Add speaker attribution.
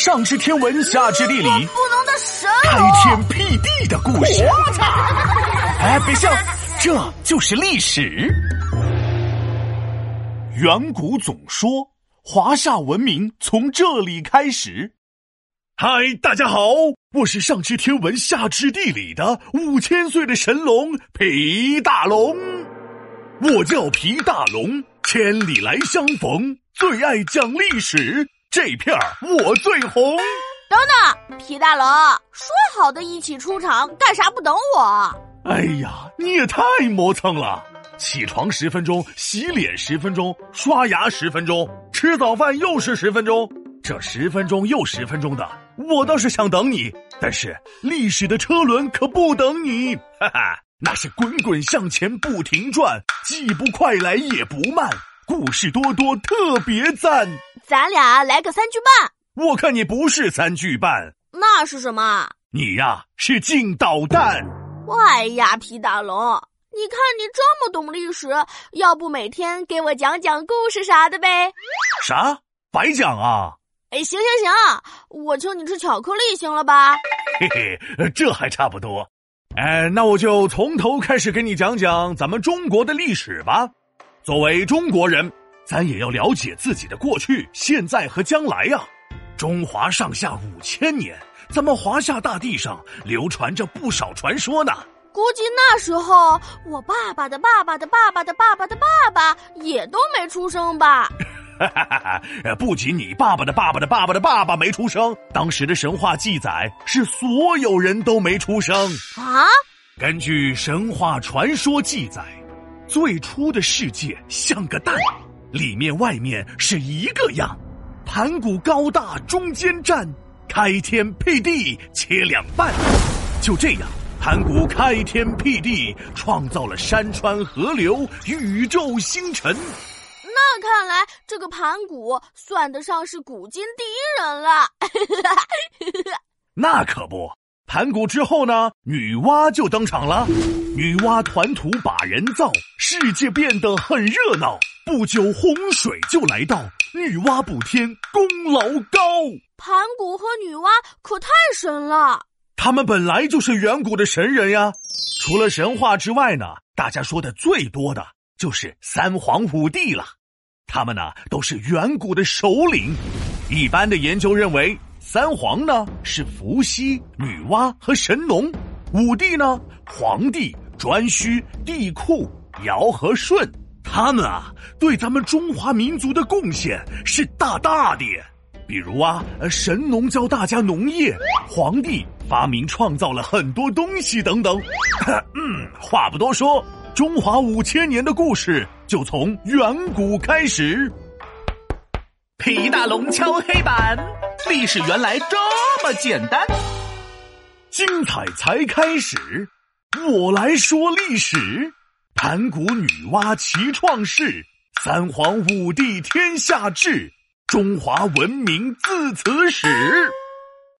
Speaker 1: 上知天文，下知地理，
Speaker 2: 不能的神
Speaker 1: 开天辟地的故事。哎，别笑，这就是历史。远古总说，华夏文明从这里开始。嗨，大家好，我是上知天文，下知地理的五千岁的神龙皮大龙。我叫皮大龙，千里来相逢，最爱讲历史。这片儿我最红。
Speaker 2: 等等，皮大龙，说好的一起出场，干啥不等我？
Speaker 1: 哎呀，你也太磨蹭了！起床十分钟，洗脸十分钟，刷牙十分钟，吃早饭又是十分钟，这十分钟又十分钟的，我倒是想等你，但是历史的车轮可不等你，哈哈，那是滚滚向前不停转，既不快来也不慢，故事多多特别赞。
Speaker 2: 咱俩来个三句半，
Speaker 1: 我看你不是三句半，
Speaker 2: 那是什么？
Speaker 1: 你呀是净捣蛋。
Speaker 2: 哎呀，皮大龙，你看你这么懂历史，要不每天给我讲讲故事啥的呗？
Speaker 1: 啥？白讲啊？
Speaker 2: 哎，行行行，我请你吃巧克力，行了吧？
Speaker 1: 嘿嘿，这还差不多。哎，那我就从头开始给你讲讲咱们中国的历史吧。作为中国人。咱也要了解自己的过去、现在和将来呀！中华上下五千年，咱们华夏大地上流传着不少传说呢。
Speaker 2: 估计那时候我爸爸的爸爸的爸爸的爸爸的爸爸也都没出生吧？
Speaker 1: 哈哈哈哈不仅你爸爸的爸爸的爸爸的爸爸没出生，当时的神话记载是所有人都没出生
Speaker 2: 啊！
Speaker 1: 根据神话传说记载，最初的世界像个蛋。里面外面是一个样，盘古高大中间站，开天辟地切两半，就这样，盘古开天辟地，创造了山川河流、宇宙星辰。
Speaker 2: 那看来这个盘古算得上是古今第一人了。
Speaker 1: 那可不，盘古之后呢，女娲就登场了。女娲团土把人造，世界变得很热闹。不久，洪水就来到，女娲补天，功劳高。
Speaker 2: 盘古和女娲可太神了，
Speaker 1: 他们本来就是远古的神人呀。除了神话之外呢，大家说的最多的就是三皇五帝了。他们呢，都是远古的首领。一般的研究认为，三皇呢是伏羲、女娲和神农，五帝呢，黄帝、颛顼、帝喾、尧和舜。他们啊，对咱们中华民族的贡献是大大的。比如啊，神农教大家农业，皇帝发明创造了很多东西等等。嗯，话不多说，中华五千年的故事就从远古开始。皮大龙敲黑板，历史原来这么简单。精彩才开始，我来说历史。盘古女娲齐创世，三皇五帝天下治，中华文明自此始。